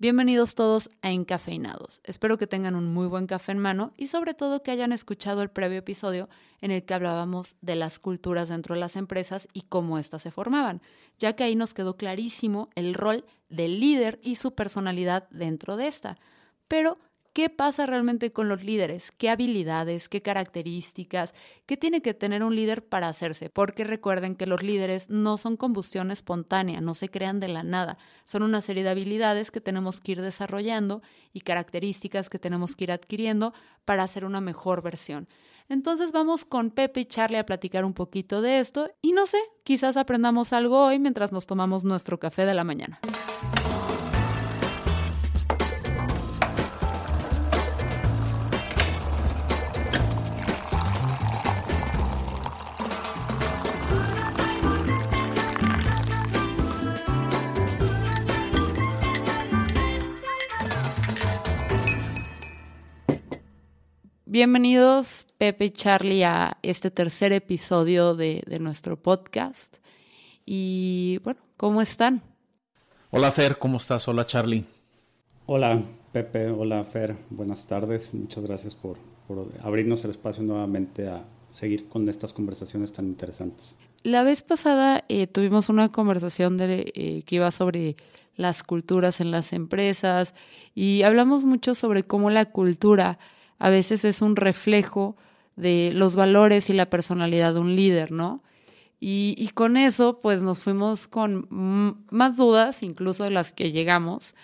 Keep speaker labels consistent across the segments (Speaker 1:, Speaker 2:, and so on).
Speaker 1: Bienvenidos todos a Encafeinados. Espero que tengan un muy buen café en mano y sobre todo que hayan escuchado el previo episodio en el que hablábamos de las culturas dentro de las empresas y cómo éstas se formaban, ya que ahí nos quedó clarísimo el rol del líder y su personalidad dentro de esta. Pero ¿Qué pasa realmente con los líderes? ¿Qué habilidades, qué características, qué tiene que tener un líder para hacerse? Porque recuerden que los líderes no son combustión espontánea, no se crean de la nada. Son una serie de habilidades que tenemos que ir desarrollando y características que tenemos que ir adquiriendo para hacer una mejor versión. Entonces vamos con Pepe y Charlie a platicar un poquito de esto y no sé, quizás aprendamos algo hoy mientras nos tomamos nuestro café de la mañana. Bienvenidos Pepe y Charlie a este tercer episodio de, nuestro podcast. Y bueno, ¿cómo están?
Speaker 2: Hola Fer, ¿cómo estás? Hola Charlie.
Speaker 3: Hola Pepe, hola Fer, buenas tardes. Muchas gracias por, abrirnos el espacio nuevamente a seguir con estas conversaciones tan interesantes.
Speaker 1: La vez pasada eh, tuvimos una conversación de, eh, que iba sobre las culturas en las empresas y hablamos mucho sobre cómo la cultura a veces es un reflejo de los valores y la personalidad de un líder, ¿no? Y, con eso, pues nos fuimos con más dudas, incluso de las que llegamos.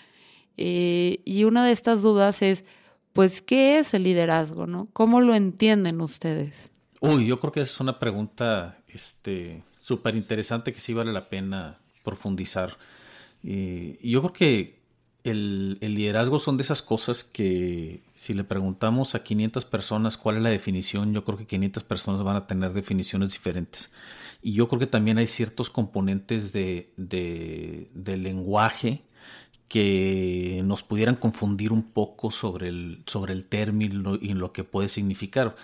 Speaker 1: Eh, y una de estas dudas es, pues, ¿qué es el liderazgo, no? ¿Cómo lo entienden ustedes?
Speaker 2: Uy, yo creo que es una pregunta este, súper interesante que sí vale la pena profundizar. y yo creo que el, liderazgo son de esas cosas que si le preguntamos a 500 personas cuál es la definición, yo creo que 500 personas van a tener definiciones diferentes. Y yo creo que también hay ciertos componentes de, de, lenguaje que nos pudieran confundir un poco sobre el, sobre el término y lo que puede significar.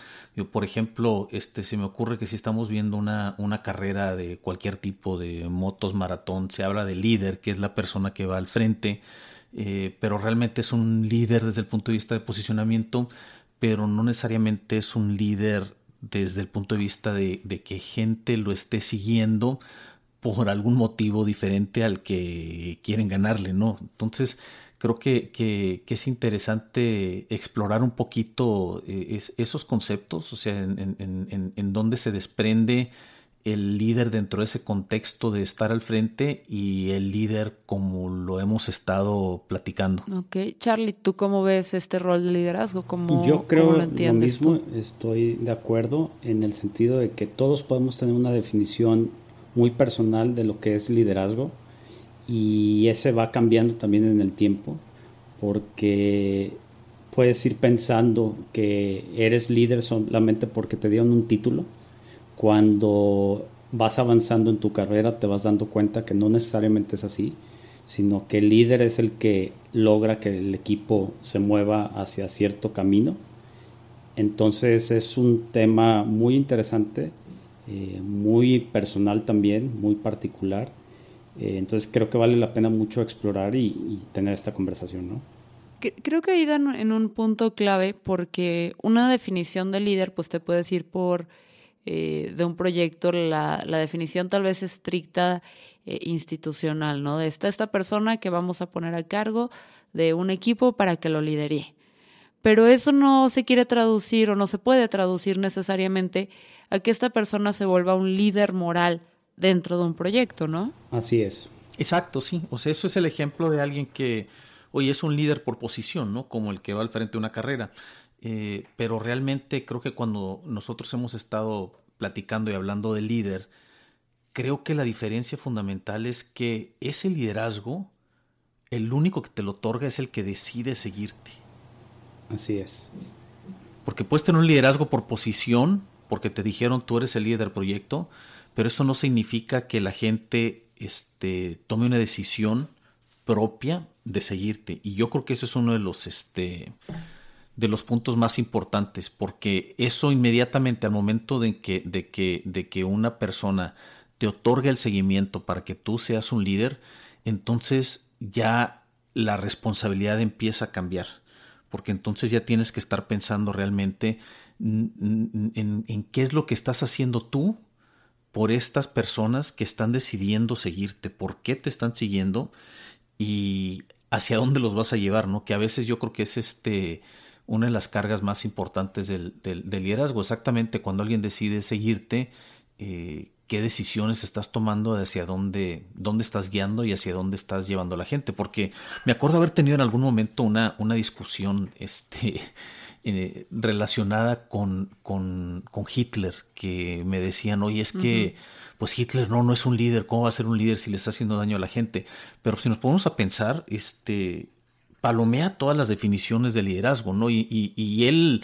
Speaker 2: Por ejemplo, este, se me ocurre que si estamos viendo una, una carrera de cualquier tipo de motos, maratón, se habla de líder, que es la persona que va al frente, eh, pero realmente es un líder desde el punto de vista de posicionamiento, pero no necesariamente es un líder desde el punto de vista de, que gente lo esté siguiendo por algún motivo diferente al que quieren ganarle, ¿no? Entonces, creo que, es interesante explorar un poquito eh, esos conceptos, o sea, en, en, en dónde se desprende el líder dentro de ese contexto de estar al frente y el líder como lo hemos estado platicando.
Speaker 1: Ok, Charlie, ¿tú cómo ves este rol de liderazgo? ¿Cómo,
Speaker 3: Yo creo lo, lo mismo, estoy de acuerdo en el sentido de que todos podemos tener una definición muy personal de lo que es liderazgo y ese va cambiando también en el tiempo porque puedes ir pensando que eres líder solamente porque te dieron un título cuando vas avanzando en tu carrera te vas dando cuenta que no necesariamente es así, sino que el líder es el que logra que el equipo se mueva hacia cierto camino. Entonces es un tema muy interesante, eh, muy personal también, muy particular. Eh, entonces creo que vale la pena mucho explorar y, tener esta conversación, ¿no?
Speaker 1: Creo que ahí dan en un punto clave porque una definición de líder pues te puedes ir por eh, de un proyecto la, definición tal vez estricta eh, institucional, ¿no? De esta, esta persona que vamos a poner a cargo de un equipo para que lo lidere. Pero eso no se quiere traducir o no se puede traducir necesariamente a que esta persona se vuelva un líder moral dentro de un proyecto, ¿no?
Speaker 3: Así es.
Speaker 2: Exacto, sí. O sea, eso es el ejemplo de alguien que hoy es un líder por posición, ¿no? Como el que va al frente de una carrera. Eh, pero realmente creo que cuando nosotros hemos estado platicando y hablando de líder, creo que la diferencia fundamental es que ese liderazgo, el único que te lo otorga es el que decide seguirte.
Speaker 3: Así es.
Speaker 2: Porque puedes tener un liderazgo por posición, porque te dijeron tú eres el líder del proyecto, pero eso no significa que la gente este, tome una decisión propia de seguirte. Y yo creo que ese es uno de los, este, de los puntos más importantes, porque eso inmediatamente al momento de que, de que, de que una persona te otorga el seguimiento para que tú seas un líder, entonces ya la responsabilidad empieza a cambiar, porque entonces ya tienes que estar pensando realmente en, qué es lo que estás haciendo tú por estas personas que están decidiendo seguirte, por qué te están siguiendo y hacia dónde los vas a llevar, ¿no? Que a veces yo creo que es este una de las cargas más importantes del, liderazgo, exactamente cuando alguien decide seguirte, eh, qué decisiones estás tomando, hacia dónde, dónde estás guiando y hacia dónde estás llevando a la gente. Porque me acuerdo haber tenido en algún momento una, una discusión este, eh, relacionada con, con, Hitler, que me decían, oye, es que pues Hitler no, no es un líder, ¿cómo va a ser un líder si le está haciendo daño a la gente? Pero si nos ponemos a pensar, este, palomea todas las definiciones de liderazgo, ¿no? Y, y él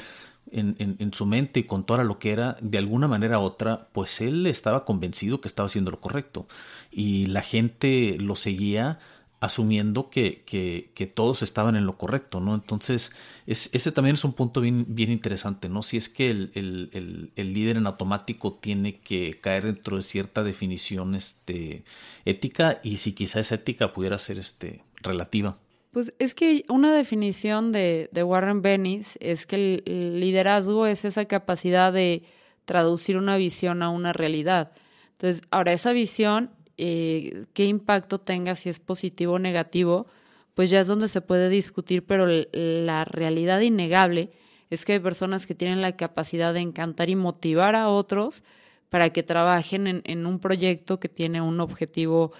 Speaker 2: en, su mente y con toda lo que era, de alguna manera u otra, pues él estaba convencido que estaba haciendo lo correcto. Y la gente lo seguía asumiendo que, todos estaban en lo correcto, ¿no? Entonces, ese también es un punto bien, bien interesante, ¿no? Si es que el, líder en automático tiene que caer dentro de cierta definición este, ética y si quizá esa ética pudiera ser este, relativa.
Speaker 1: Pues es que una definición de, Warren Bennis es que el, liderazgo es esa capacidad de traducir una visión a una realidad. Entonces, ahora esa visión, eh, qué impacto tenga, si es positivo o negativo, pues ya es donde se puede discutir, pero la realidad innegable es que hay personas que tienen la capacidad de encantar y motivar a otros para que trabajen en, en un proyecto que tiene un objetivo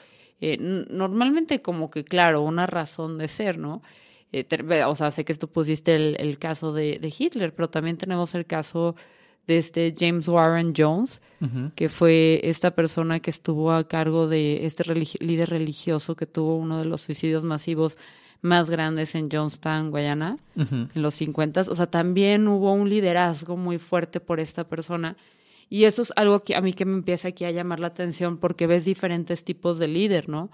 Speaker 1: eh, normalmente como que, claro, una razón de ser, ¿no? Eh, o sea, sé que tú pusiste el, caso de, Hitler, pero también tenemos el caso de este James Warren Jones, que fue esta persona que estuvo a cargo de este líder religioso que tuvo uno de los suicidios masivos más grandes en Johnstown, Guayana, en los 50. O sea, también hubo un liderazgo muy fuerte por esta persona y eso es algo que a mí que me empieza aquí a llamar la atención porque ves diferentes tipos de líder, ¿no?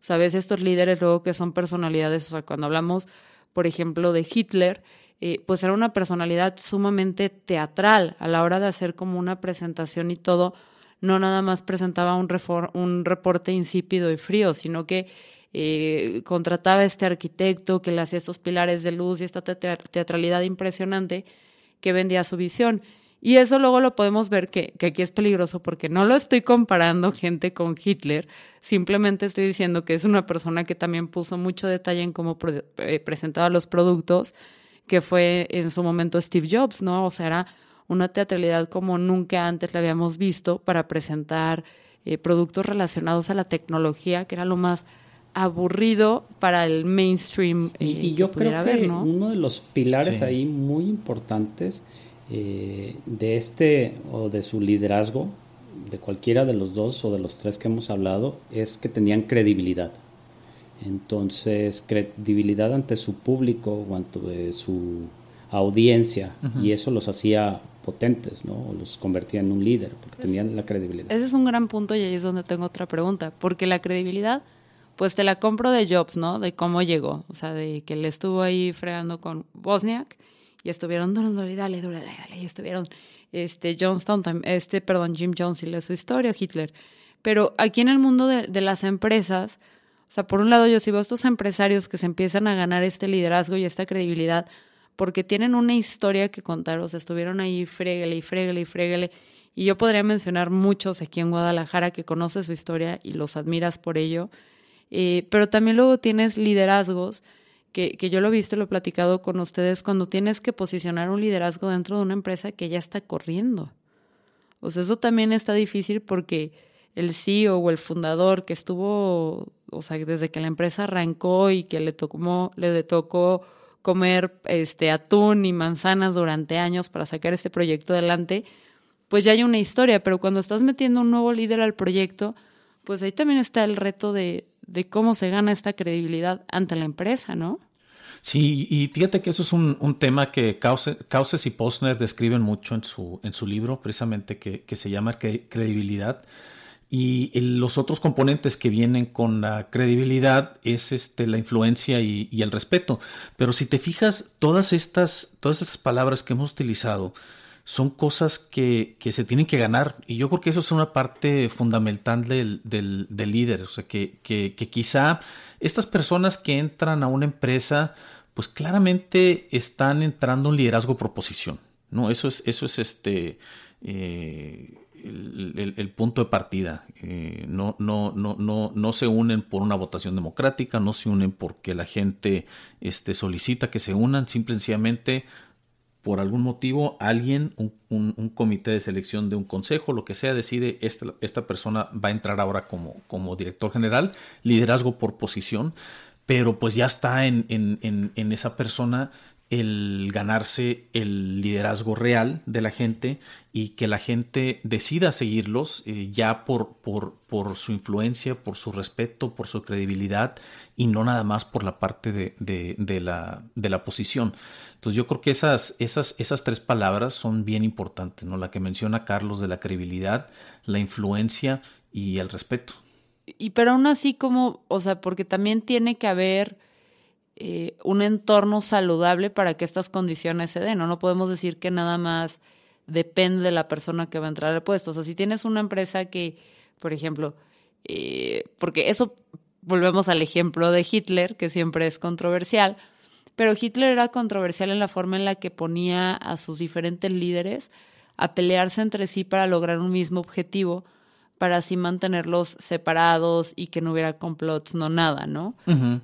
Speaker 1: O sea, ves estos líderes luego que son personalidades, o sea, cuando hablamos, por ejemplo, de Hitler, eh, pues era una personalidad sumamente teatral a la hora de hacer como una presentación y todo, no nada más presentaba un, un reporte insípido y frío, sino que eh, contrataba a este arquitecto que le hacía estos pilares de luz y esta teatralidad impresionante que vendía su visión. Y eso luego lo podemos ver que, aquí es peligroso porque no lo estoy comparando gente con Hitler, simplemente estoy diciendo que es una persona que también puso mucho detalle en cómo eh, presentaba los productos, que fue en su momento Steve Jobs, ¿no? O sea, era una teatralidad como nunca antes la habíamos visto para presentar eh, productos relacionados a la tecnología, que era lo más aburrido para el mainstream.
Speaker 3: y, eh, yo creo que uno de los pilares ahí muy importantes eh, de este o de su liderazgo, de cualquiera de los dos o de los tres que hemos hablado, es que tenían credibilidad. Entonces, credibilidad ante su público o ante su audiencia, y eso los hacía potentes, ¿no? O los convertía en un líder, porque tenían la credibilidad.
Speaker 1: Ese es un gran punto y ahí es donde tengo otra pregunta, porque la credibilidad, pues te la compro de Jobs, ¿no? De cómo llegó, o sea, de que le estuvo ahí fregando con Bosniak y estuvieron, dale, dale, dale, dale, y estuvieron este, Johnston, este, perdón, Jim Jones y la su historia, Hitler. Pero aquí en el mundo de, de, las empresas, o sea, por un lado yo sigo a estos empresarios que se empiezan a ganar este liderazgo y esta credibilidad porque tienen una historia que contar, o sea, estuvieron ahí fréguele y fréguele y fréguele. Y yo podría mencionar muchos aquí en Guadalajara que conoces su historia y los admiras por ello. Eh, pero también luego tienes liderazgos que, yo lo he visto, lo he platicado con ustedes, cuando tienes que posicionar un liderazgo dentro de una empresa que ya está corriendo. O sea, eso también está difícil porque el CEO o el fundador que estuvo, o sea, desde que la empresa arrancó y que le tocó, le tocó comer este atún y manzanas durante años para sacar este proyecto adelante, pues ya hay una historia, pero cuando estás metiendo un nuevo líder al proyecto, pues ahí también está el reto de, de cómo se gana esta credibilidad ante la empresa, ¿no?
Speaker 2: Sí, y fíjate que eso es un, tema que Causes y Posner describen mucho en su, en su libro, precisamente que, se llama credibilidad. Y los otros componentes que vienen con la credibilidad es este, la influencia y, y, el respeto. Pero si te fijas, todas estas, todas estas palabras que hemos utilizado son cosas que, se tienen que ganar. Y yo creo que eso es una parte fundamental del, del, líder. O sea, que, que, quizá estas personas que entran a una empresa, pues claramente están entrando en liderazgo proposición, ¿no? Eso es, eso es este, eh, el, punto de partida. Eh, no, no, no, no, no se unen por una votación democrática, no se unen porque la gente este, solicita que se unan, simplemente por algún motivo alguien, un, comité de selección de un consejo, lo que sea, decide esta, esta persona va a entrar ahora como, como director general, liderazgo por posición, pero pues ya está en, en, en esa persona el ganarse el liderazgo real de la gente y que la gente decida seguirlos eh, ya por, por, por, su influencia, por su respeto, por su credibilidad y no nada más por la parte de, de, la, de la, posición. Entonces yo creo que esas, esas, esas tres palabras son bien importantes, ¿no? La que menciona Carlos de la credibilidad, la influencia y el respeto.
Speaker 1: Y pero aún así como, o sea, porque también tiene que haber eh, un entorno saludable para que estas condiciones se den. ¿no? no podemos decir que nada más depende de la persona que va a entrar al puesto. O sea, si tienes una empresa que, por ejemplo, eh, porque eso volvemos al ejemplo de Hitler, que siempre es controversial, pero Hitler era controversial en la forma en la que ponía a sus diferentes líderes a pelearse entre sí para lograr un mismo objetivo para así mantenerlos separados y que no hubiera complots, no nada, ¿no?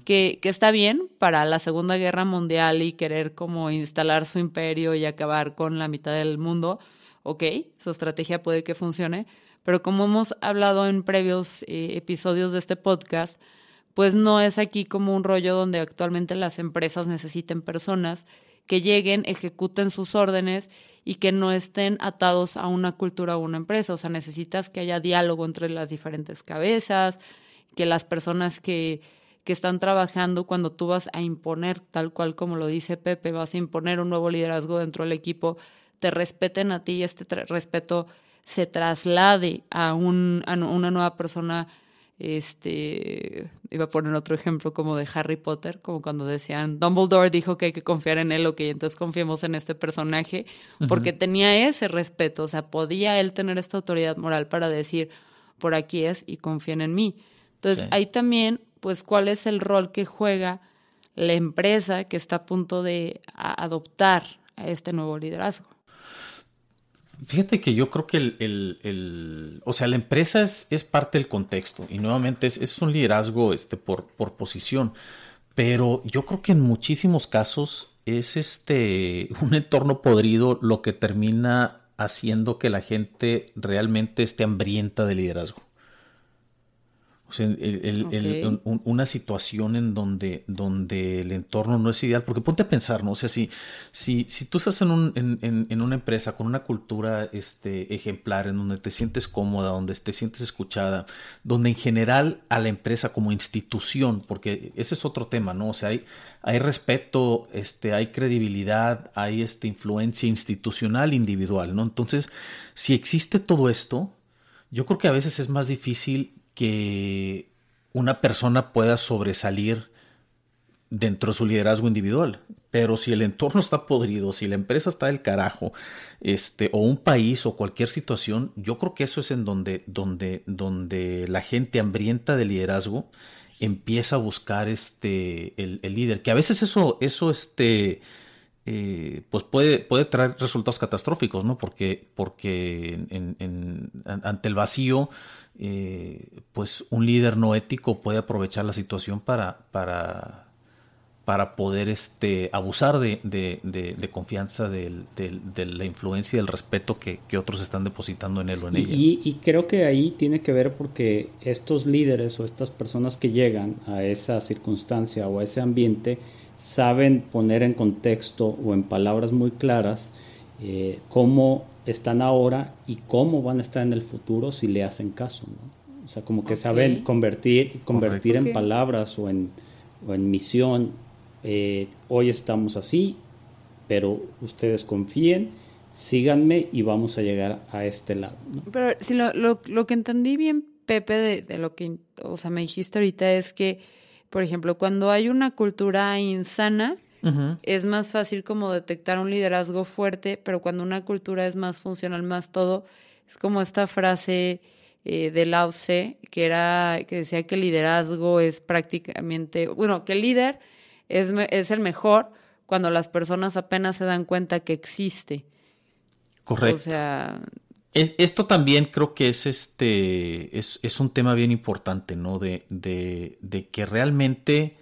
Speaker 1: que, que, está bien para la Segunda Guerra Mundial y querer como instalar su imperio y acabar con la mitad del mundo, ok, su estrategia puede que funcione, pero como hemos hablado en previos eh, episodios de este podcast, pues no es aquí como un rollo donde actualmente las empresas necesiten personas que lleguen, ejecuten sus órdenes y que no estén atados a una cultura o una empresa. O sea, necesitas que haya diálogo entre las diferentes cabezas, que las personas que, que están trabajando, cuando tú vas a imponer, tal cual como lo dice Pepe, vas a imponer un nuevo liderazgo dentro del equipo, te respeten a ti y este respeto se traslade a, un, a una nueva persona este, iba a poner otro ejemplo como de Harry Potter, como cuando decían, Dumbledore dijo que hay que confiar en él, ok, entonces confiemos en este personaje, porque tenía ese respeto, o sea, podía él tener esta autoridad moral para decir, por aquí es y confíen en mí. Entonces, ahí también, pues, ¿cuál es el rol que juega la empresa que está a punto de adoptar a este nuevo liderazgo?
Speaker 2: Fíjate que yo creo que el, o sea, la empresa es, es, parte del contexto y nuevamente es, es un liderazgo este, por, por, posición, pero yo creo que en muchísimos casos es este, un entorno podrido lo que termina haciendo que la gente realmente esté hambrienta de liderazgo una situación en donde, donde el entorno no es ideal, porque ponte a pensar, ¿no? O sea, si, si, si tú estás en, un, en, en, una empresa con una cultura este, ejemplar, en donde te sientes cómoda, donde te sientes escuchada, donde en general a la empresa como institución, porque ese es otro tema, ¿no? O sea, hay, hay respeto, este, hay credibilidad, hay este, influencia institucional, individual, ¿no? Entonces, si existe todo esto, yo creo que a veces es más difícil que una persona pueda sobresalir dentro de su liderazgo individual. Pero si el entorno está podrido, si la empresa está del carajo, este, o un país o cualquier situación, yo creo que eso es en donde, donde, donde la gente hambrienta de liderazgo empieza a buscar este, el, líder. Que a veces eso, eso este, eh, pues puede, puede traer resultados catastróficos, ¿no? Porque, porque ante el vacío eh, pues un líder no ético puede aprovechar la situación para, para, para poder este, abusar de, de, confianza, de, la influencia y del respeto que, otros están depositando en él o en ella.
Speaker 3: Y, y, creo que ahí tiene que ver porque estos líderes o estas personas que llegan a esa circunstancia o a ese ambiente saben poner en contexto o en palabras muy claras eh, cómo están ahora y cómo van a estar en el futuro si le hacen caso, ¿no? O sea, como que saben convertir, convertir en palabras o en, en misión, eh, hoy estamos así, pero ustedes confíen, síganme y vamos a llegar a este lado.
Speaker 1: Pero si lo, lo, lo, que entendí bien, Pepe, de, de, lo que o sea, me dijiste ahorita es que, por ejemplo, cuando hay una cultura insana, es más fácil como detectar un liderazgo fuerte, pero cuando una cultura es más funcional, más todo, es como esta frase eh, de Lao Tse, que, era, que decía que el liderazgo es prácticamente, bueno, que el líder es, es el mejor cuando las personas apenas se dan cuenta que existe.
Speaker 2: Correcto.
Speaker 1: O sea,
Speaker 2: esto también creo que es este. Es, es un tema bien importante, ¿no? De, de, de que realmente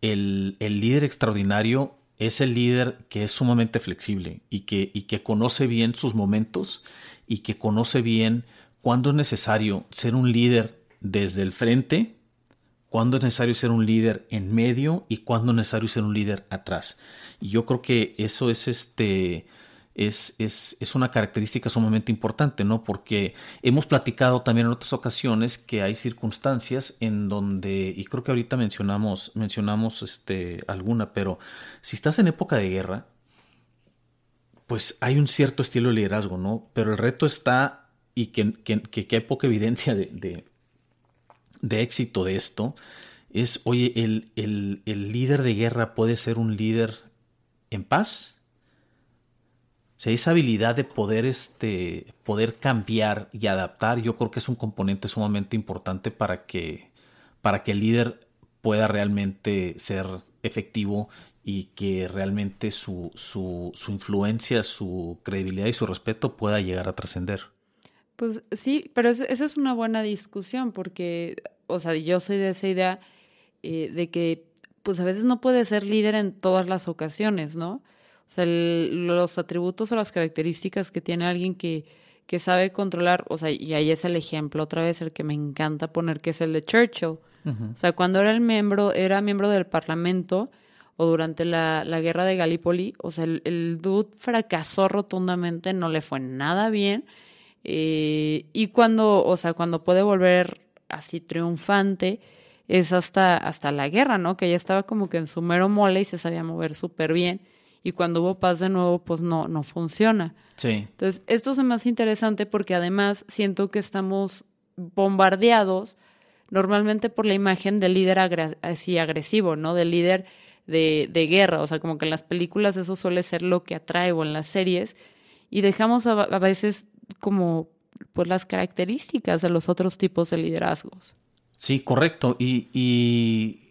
Speaker 2: el, el, líder extraordinario es el líder que es sumamente flexible y que, y que conoce bien sus momentos y que conoce bien cuándo es necesario ser un líder desde el frente, cuándo es necesario ser un líder en medio y cuándo es necesario ser un líder atrás. Y yo creo que eso es este es, es, una característica sumamente importante, ¿no? Porque hemos platicado también en otras ocasiones que hay circunstancias en donde, y creo que ahorita mencionamos, mencionamos este, alguna, pero si estás en época de guerra, pues hay un cierto estilo de liderazgo, ¿no? Pero el reto está, y que, que, hay poca evidencia de, de, éxito de esto, es, oye, el, el, el líder de guerra puede ser un líder en paz sea, esa habilidad de poder, este, poder cambiar y adaptar, yo creo que es un componente sumamente importante para que, para que el líder pueda realmente ser efectivo y que realmente su, su, su influencia, su credibilidad y su respeto pueda llegar a trascender.
Speaker 1: Pues sí, pero esa es una buena discusión porque, o sea, yo soy de esa idea eh, de que, pues a veces no puede ser líder en todas las ocasiones, ¿no? O sea, los atributos o las características que tiene alguien que, que sabe controlar, o sea, y ahí es el ejemplo, otra vez el que me encanta poner, que es el de Churchill. O sea, cuando era el miembro, era miembro del Parlamento o durante la, la guerra de Gallipoli, o sea, el, el, dude fracasó rotundamente, no le fue nada bien. Eh, y cuando, o sea, cuando puede volver así triunfante, es hasta, hasta la guerra, ¿no? Que ya estaba como que en su mero mole y se sabía mover súper bien y cuando hubo paz de nuevo, pues no, no funciona.
Speaker 2: Sí.
Speaker 1: Entonces, esto es más interesante porque además siento que estamos bombardeados normalmente por la imagen del líder así agresivo, ¿no? Del líder de, de, guerra, o sea, como que en las películas eso suele ser lo que atrae o en las series y dejamos a, a veces como pues las características de los otros tipos de liderazgos.
Speaker 2: Sí, correcto. Y, y,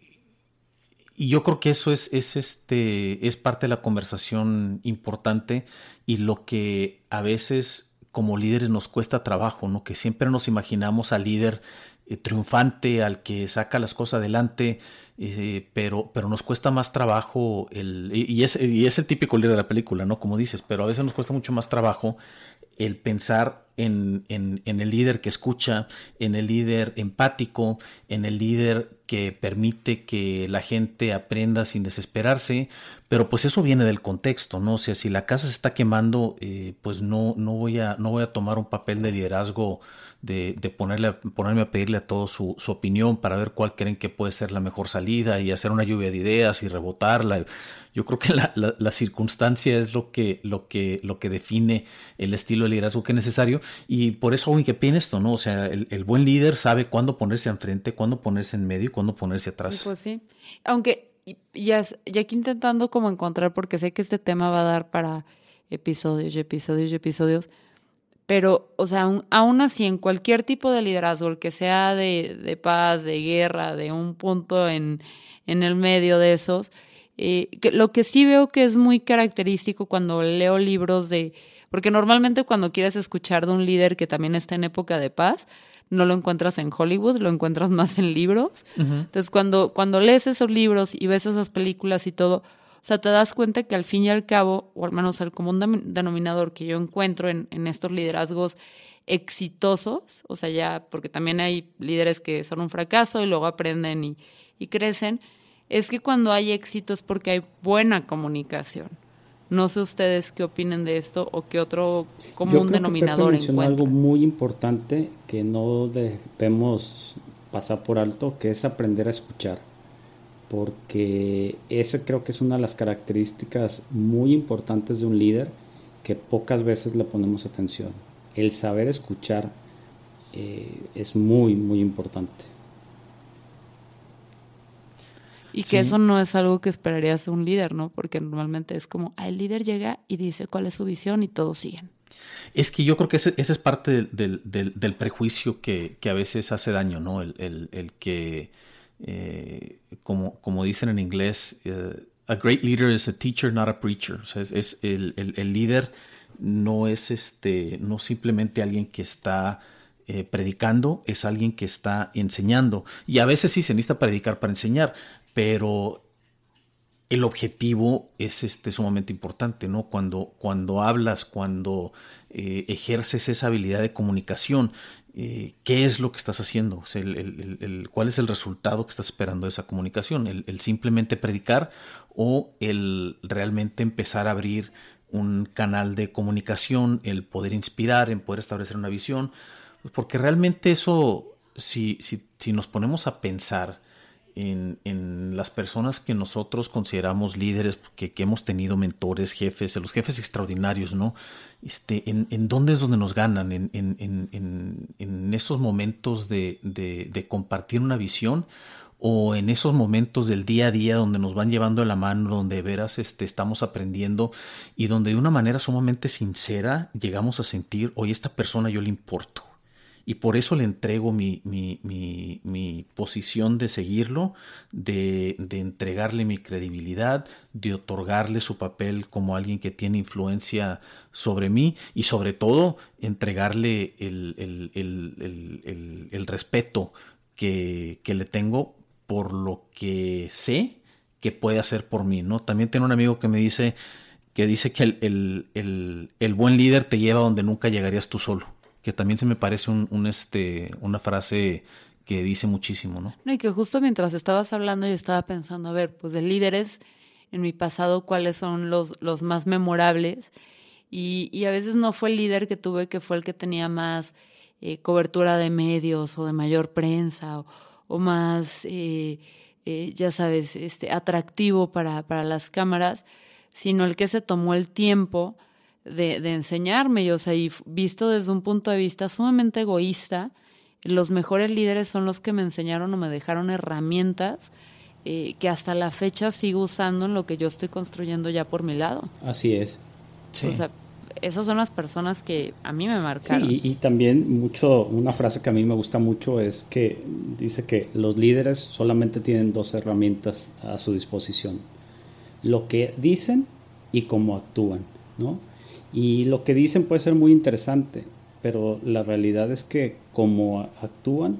Speaker 2: y yo creo que eso es, es, este, es parte de la conversación importante y lo que a veces como líderes nos cuesta trabajo, ¿no? Que siempre nos imaginamos al líder eh, triunfante, al que saca las cosas adelante, eh, pero, pero nos cuesta más trabajo el, y es, y es el típico líder de la película, ¿no? Como dices, pero a veces nos cuesta mucho más trabajo el pensar en, en, el líder que escucha, en el líder empático, en el líder que permite que la gente aprenda sin desesperarse, pero pues eso viene del contexto, ¿no? O sea, si la casa se está quemando, eh, pues no, no, voy a, no voy a tomar un papel de liderazgo de, de ponerle, ponerme a pedirle a todos su, su, opinión para ver cuál creen que puede ser la mejor salida y hacer una lluvia de ideas y rebotarla. Yo creo que la, la, circunstancia es lo que, lo, que, lo que define el estilo de liderazgo que es necesario y por eso hago que en esto, ¿no? O sea, el, el, buen líder sabe cuándo ponerse enfrente, cuándo ponerse en medio y cuándo ponerse atrás.
Speaker 1: Pues sí, aunque ya, ya aquí intentando como encontrar, porque sé que este tema va a dar para episodios y episodios y episodios, pero, o sea, aún, así, en cualquier tipo de liderazgo, el que sea de, de paz, de guerra, de un punto en, en el medio de esos, eh, que, lo que sí veo que es muy característico cuando leo libros de, porque normalmente cuando quieres escuchar de un líder que también está en época de paz, no lo encuentras en Hollywood, lo encuentras más en libros. Entonces, cuando, cuando lees esos libros y ves esas películas y todo, o sea, te das cuenta que al fin y al cabo, o al menos el común denominador que yo encuentro en, en estos liderazgos exitosos, o sea, ya, porque también hay líderes que son un fracaso y luego aprenden y, y crecen, es que cuando hay éxito es porque hay buena comunicación. No sé ustedes qué opinen de esto o qué otro común denominador
Speaker 3: que algo muy importante que no debemos pasar por alto, que es aprender a escuchar porque esa creo que es una de las características muy importantes de un líder que pocas veces le ponemos atención. El saber escuchar eh, es muy, muy importante.
Speaker 1: Y que eso no es algo que esperarías de un líder, ¿no? Porque normalmente es como, ah, el líder llega y dice cuál es su visión y todos siguen.
Speaker 2: Es que yo creo que ese, es parte del, prejuicio que, a veces hace daño, ¿no? El, que, eh, como, como dicen en inglés, eh, a great leader is a teacher, not a preacher. O sea, es, el, líder no es este, no simplemente alguien que está eh, predicando, es alguien que está enseñando. Y a veces sí se necesita predicar para enseñar, pero el objetivo es este, sumamente importante, ¿no? Cuando, cuando hablas, cuando eh, ejerces esa habilidad de comunicación, eh, ¿qué es lo que estás haciendo? ¿Cuál es el resultado que estás esperando de esa comunicación? ¿El, simplemente predicar o el realmente empezar a abrir un canal de comunicación, el poder inspirar, en poder establecer una visión? Pues porque realmente eso, si, si, si nos ponemos a pensar, en, las personas que nosotros consideramos líderes, que, hemos tenido mentores, jefes, los jefes extraordinarios, ¿no? Este, en, en dónde es donde nos ganan, en, en esos momentos de, de, compartir una visión o en esos momentos del día a día donde nos van llevando de la mano, donde de veras este, estamos aprendiendo y donde de una manera sumamente sincera llegamos a sentir, oye, esta persona yo le importo y por eso le entrego mi, mi, posición de seguirlo, de, entregarle mi credibilidad, de otorgarle su papel como alguien que tiene influencia sobre mí y sobre todo entregarle el, respeto que, le tengo por lo que sé que puede hacer por mí. ¿no? También tengo un amigo que me dice que dice que el buen líder te lleva donde nunca llegarías tú solo que también se me parece un, este, una frase que dice muchísimo, ¿no?
Speaker 1: No, y que justo mientras estabas hablando yo estaba pensando, a ver, pues de líderes en mi pasado, cuáles son los, los más memorables. Y, a veces no fue el líder que tuve que fue el que tenía más eh, cobertura de medios o de mayor prensa o, más, eh, eh, ya sabes, este, atractivo para, para las cámaras, sino el que se tomó el tiempo de, de enseñarme. Y, o sea, y visto desde un punto de vista sumamente egoísta, los mejores líderes son los que me enseñaron o me dejaron herramientas eh, que hasta la fecha sigo usando en lo que yo estoy construyendo ya por mi lado.
Speaker 3: Así es.
Speaker 1: O sea, esas son las personas que a mí me marcaron.
Speaker 3: Sí, y, también mucho, una frase que a mí me gusta mucho es que dice que los líderes solamente tienen dos herramientas a su disposición. Lo que dicen y cómo actúan, ¿no? Y lo que dicen puede ser muy interesante, pero la realidad es que como actúan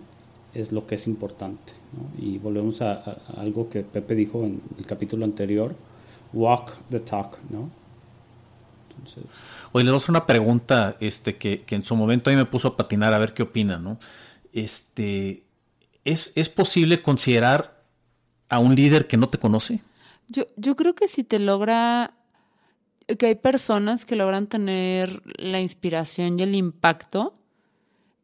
Speaker 3: es lo que es importante. Y volvemos a, algo que Pepe dijo en el capítulo anterior, walk the talk, ¿no?
Speaker 2: Entonces... Oye, le doy una pregunta este, que, en su momento ahí me puso a patinar a ver qué opina, ¿no? Este, ¿es, ¿Es posible considerar a un líder que no te conoce?
Speaker 1: Yo, yo creo que si te logra que hay personas que logran tener la inspiración y el impacto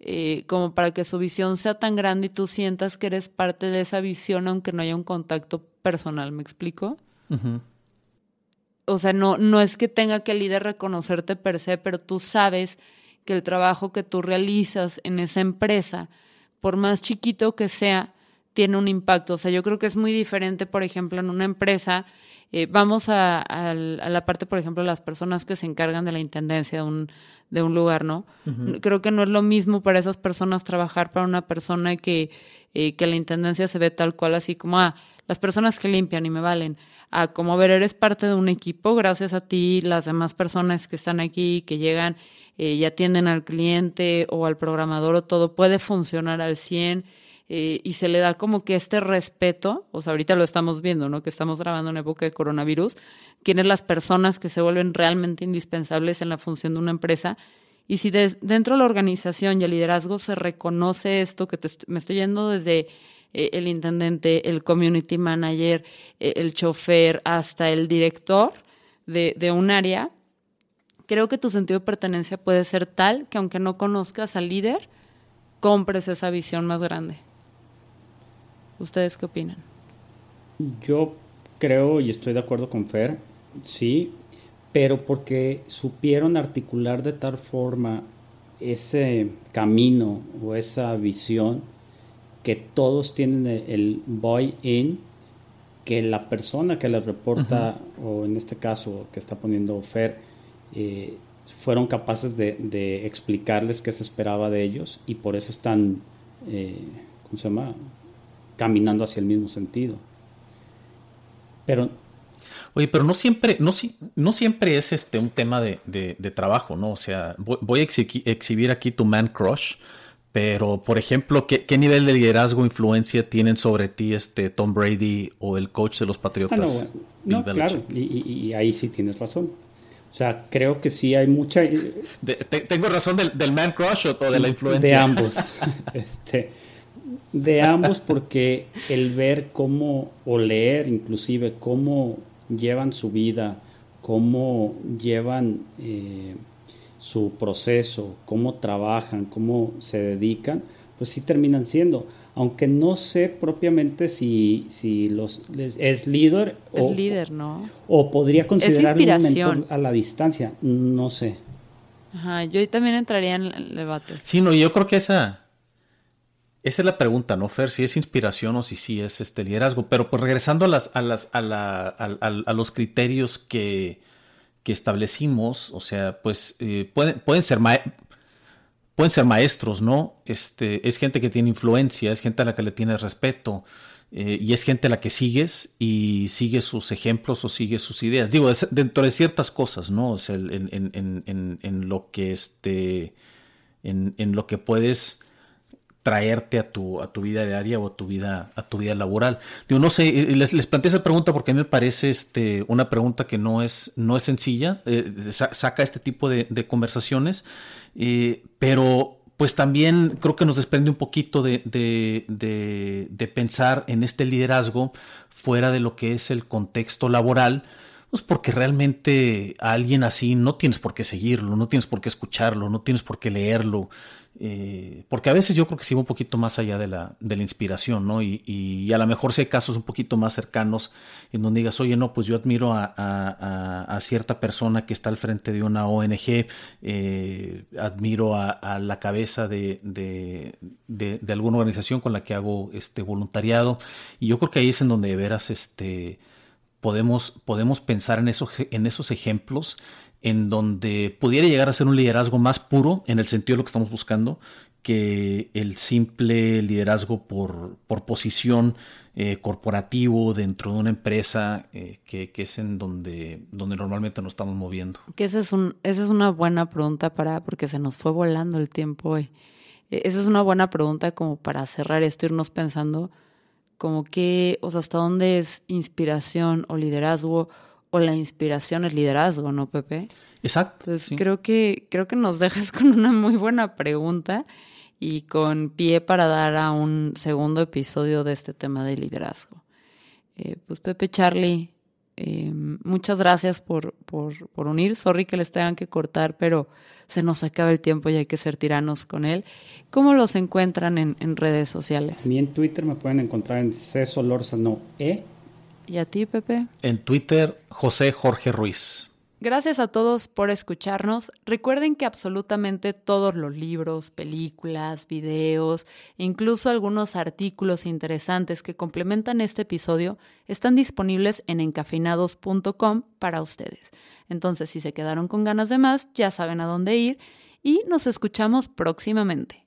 Speaker 1: eh, como para que su visión sea tan grande y tú sientas que eres parte de esa visión aunque no haya un contacto personal, ¿me explico? O sea, no, no es que tenga que el líder reconocerte per se, pero tú sabes que el trabajo que tú realizas en esa empresa, por más chiquito que sea, tiene un impacto. O sea, yo creo que es muy diferente, por ejemplo, en una empresa eh, vamos a, la parte, por ejemplo, las personas que se encargan de la intendencia de un, de un lugar, ¿no? Creo que no es lo mismo para esas personas trabajar para una persona que, eh, que la intendencia se ve tal cual, así como, ah, las personas que limpian y me valen. A como ver, eres parte de un equipo, gracias a ti, las demás personas que están aquí, que llegan eh, y atienden al cliente o al programador o todo, puede funcionar al 100 eh, y se le da como que este respeto, o sea, ahorita lo estamos viendo, ¿no? Que estamos grabando en época de coronavirus, quiénes las personas que se vuelven realmente indispensables en la función de una empresa. Y si dentro de la organización y el liderazgo se reconoce esto, que me estoy yendo desde eh, el intendente, el community manager, eh, el chofer, hasta el director de, de un área, creo que tu sentido de pertenencia puede ser tal que aunque no conozcas al líder, compres esa visión más grande. ¿Ustedes qué opinan?
Speaker 3: Yo creo y estoy de acuerdo con Fer, sí, pero porque supieron articular de tal forma ese camino o esa visión que todos tienen el buy-in, que la persona que les reporta, o en este caso que está poniendo Fer, eh, fueron capaces de, explicarles qué se esperaba de ellos y por eso están, eh, ¿cómo se llama?, caminando hacia el mismo sentido. Pero
Speaker 2: Oye, pero no siempre, no, no siempre es este un tema de, trabajo, ¿no? O sea, voy, a exhibir aquí tu man crush, pero por ejemplo, ¿qué, nivel de liderazgo influencia tienen sobre ti este Tom Brady o el coach de los Patriotas?
Speaker 3: Ah, no, claro, y, ahí sí tienes razón. O sea, creo que sí hay mucha...
Speaker 2: ¿Tengo razón del, man crush o, de la influencia?
Speaker 3: De ambos. este, de ambos porque el ver cómo, o leer inclusive cómo llevan su vida, cómo llevan eh, su proceso, cómo trabajan, cómo se dedican, pues sí terminan siendo. Aunque no sé propiamente si, si los es líder
Speaker 1: o, líder, ¿no?
Speaker 3: o podría considerarlo un mentor a la distancia, no sé.
Speaker 1: Ajá, yo también entraría en el debate.
Speaker 2: Sí, no, yo creo que esa, esa es la pregunta, ¿no, Fer? Si es inspiración o si sí es este liderazgo. Pero pues regresando a, las, a, las, a, la, a, los criterios que, que, establecimos, o sea, pues eh, pueden, pueden, ser pueden ser maestros, ¿no? Este, es gente que tiene influencia, es gente a la que le tienes respeto. Eh, y es gente a la que sigues y sigues sus ejemplos o sigues sus ideas. Digo, dentro de ciertas cosas, ¿no? O en, en, lo que este. En, lo que puedes traerte a tu, a tu vida diaria o a tu vida, a tu vida laboral. Digo, no sé, les, les planteé esa pregunta porque a mí me parece este, una pregunta que no es, no es sencilla, eh, saca este tipo de, conversaciones, eh, pero pues también creo que nos desprende un poquito de, de, de, pensar en este liderazgo fuera de lo que es el contexto laboral, pues porque realmente a alguien así no tienes por qué seguirlo, no tienes por qué escucharlo, no tienes por qué leerlo. Eh, porque a veces yo creo que sí va un poquito más allá de la, de la inspiración, ¿no? Y, a lo mejor si hay casos un poquito más cercanos en donde digas, oye, no, pues yo admiro a, cierta persona que está al frente de una ONG, eh, admiro a, la cabeza de, de, alguna organización con la que hago este voluntariado, y yo creo que ahí es en donde de veras este, podemos, podemos pensar en esos, en esos ejemplos en donde pudiera llegar a ser un liderazgo más puro en el sentido de lo que estamos buscando que el simple liderazgo por, por posición eh, corporativo dentro de una empresa eh, que, es en donde, donde normalmente nos estamos moviendo.
Speaker 1: Que esa es, un, esa es una buena pregunta para, porque se nos fue volando el tiempo hoy. E, esa es una buena pregunta como para cerrar esto, irnos pensando como que, o sea, hasta dónde es inspiración o liderazgo o la inspiración el liderazgo, ¿no, Pepe?
Speaker 2: Exacto.
Speaker 1: Entonces creo que creo que nos dejas con una muy buena pregunta y con pie para dar a un segundo episodio de este tema de liderazgo. Eh, pues Pepe Charlie, eh, muchas gracias por, por, por, unir. Sorry que les tengan que cortar, pero se nos acaba el tiempo y hay que ser tiranos con él. ¿Cómo los encuentran en, en redes sociales?
Speaker 3: A mí en Twitter me pueden encontrar en no E
Speaker 1: ¿Y a ti, Pepe?
Speaker 2: En Twitter, José Jorge Ruiz.
Speaker 1: Gracias a todos por escucharnos. Recuerden que absolutamente todos los libros, películas, videos incluso algunos artículos interesantes que complementan este episodio están disponibles en encafeinados.com para ustedes. Entonces, si se quedaron con ganas de más, ya saben a dónde ir y nos escuchamos próximamente.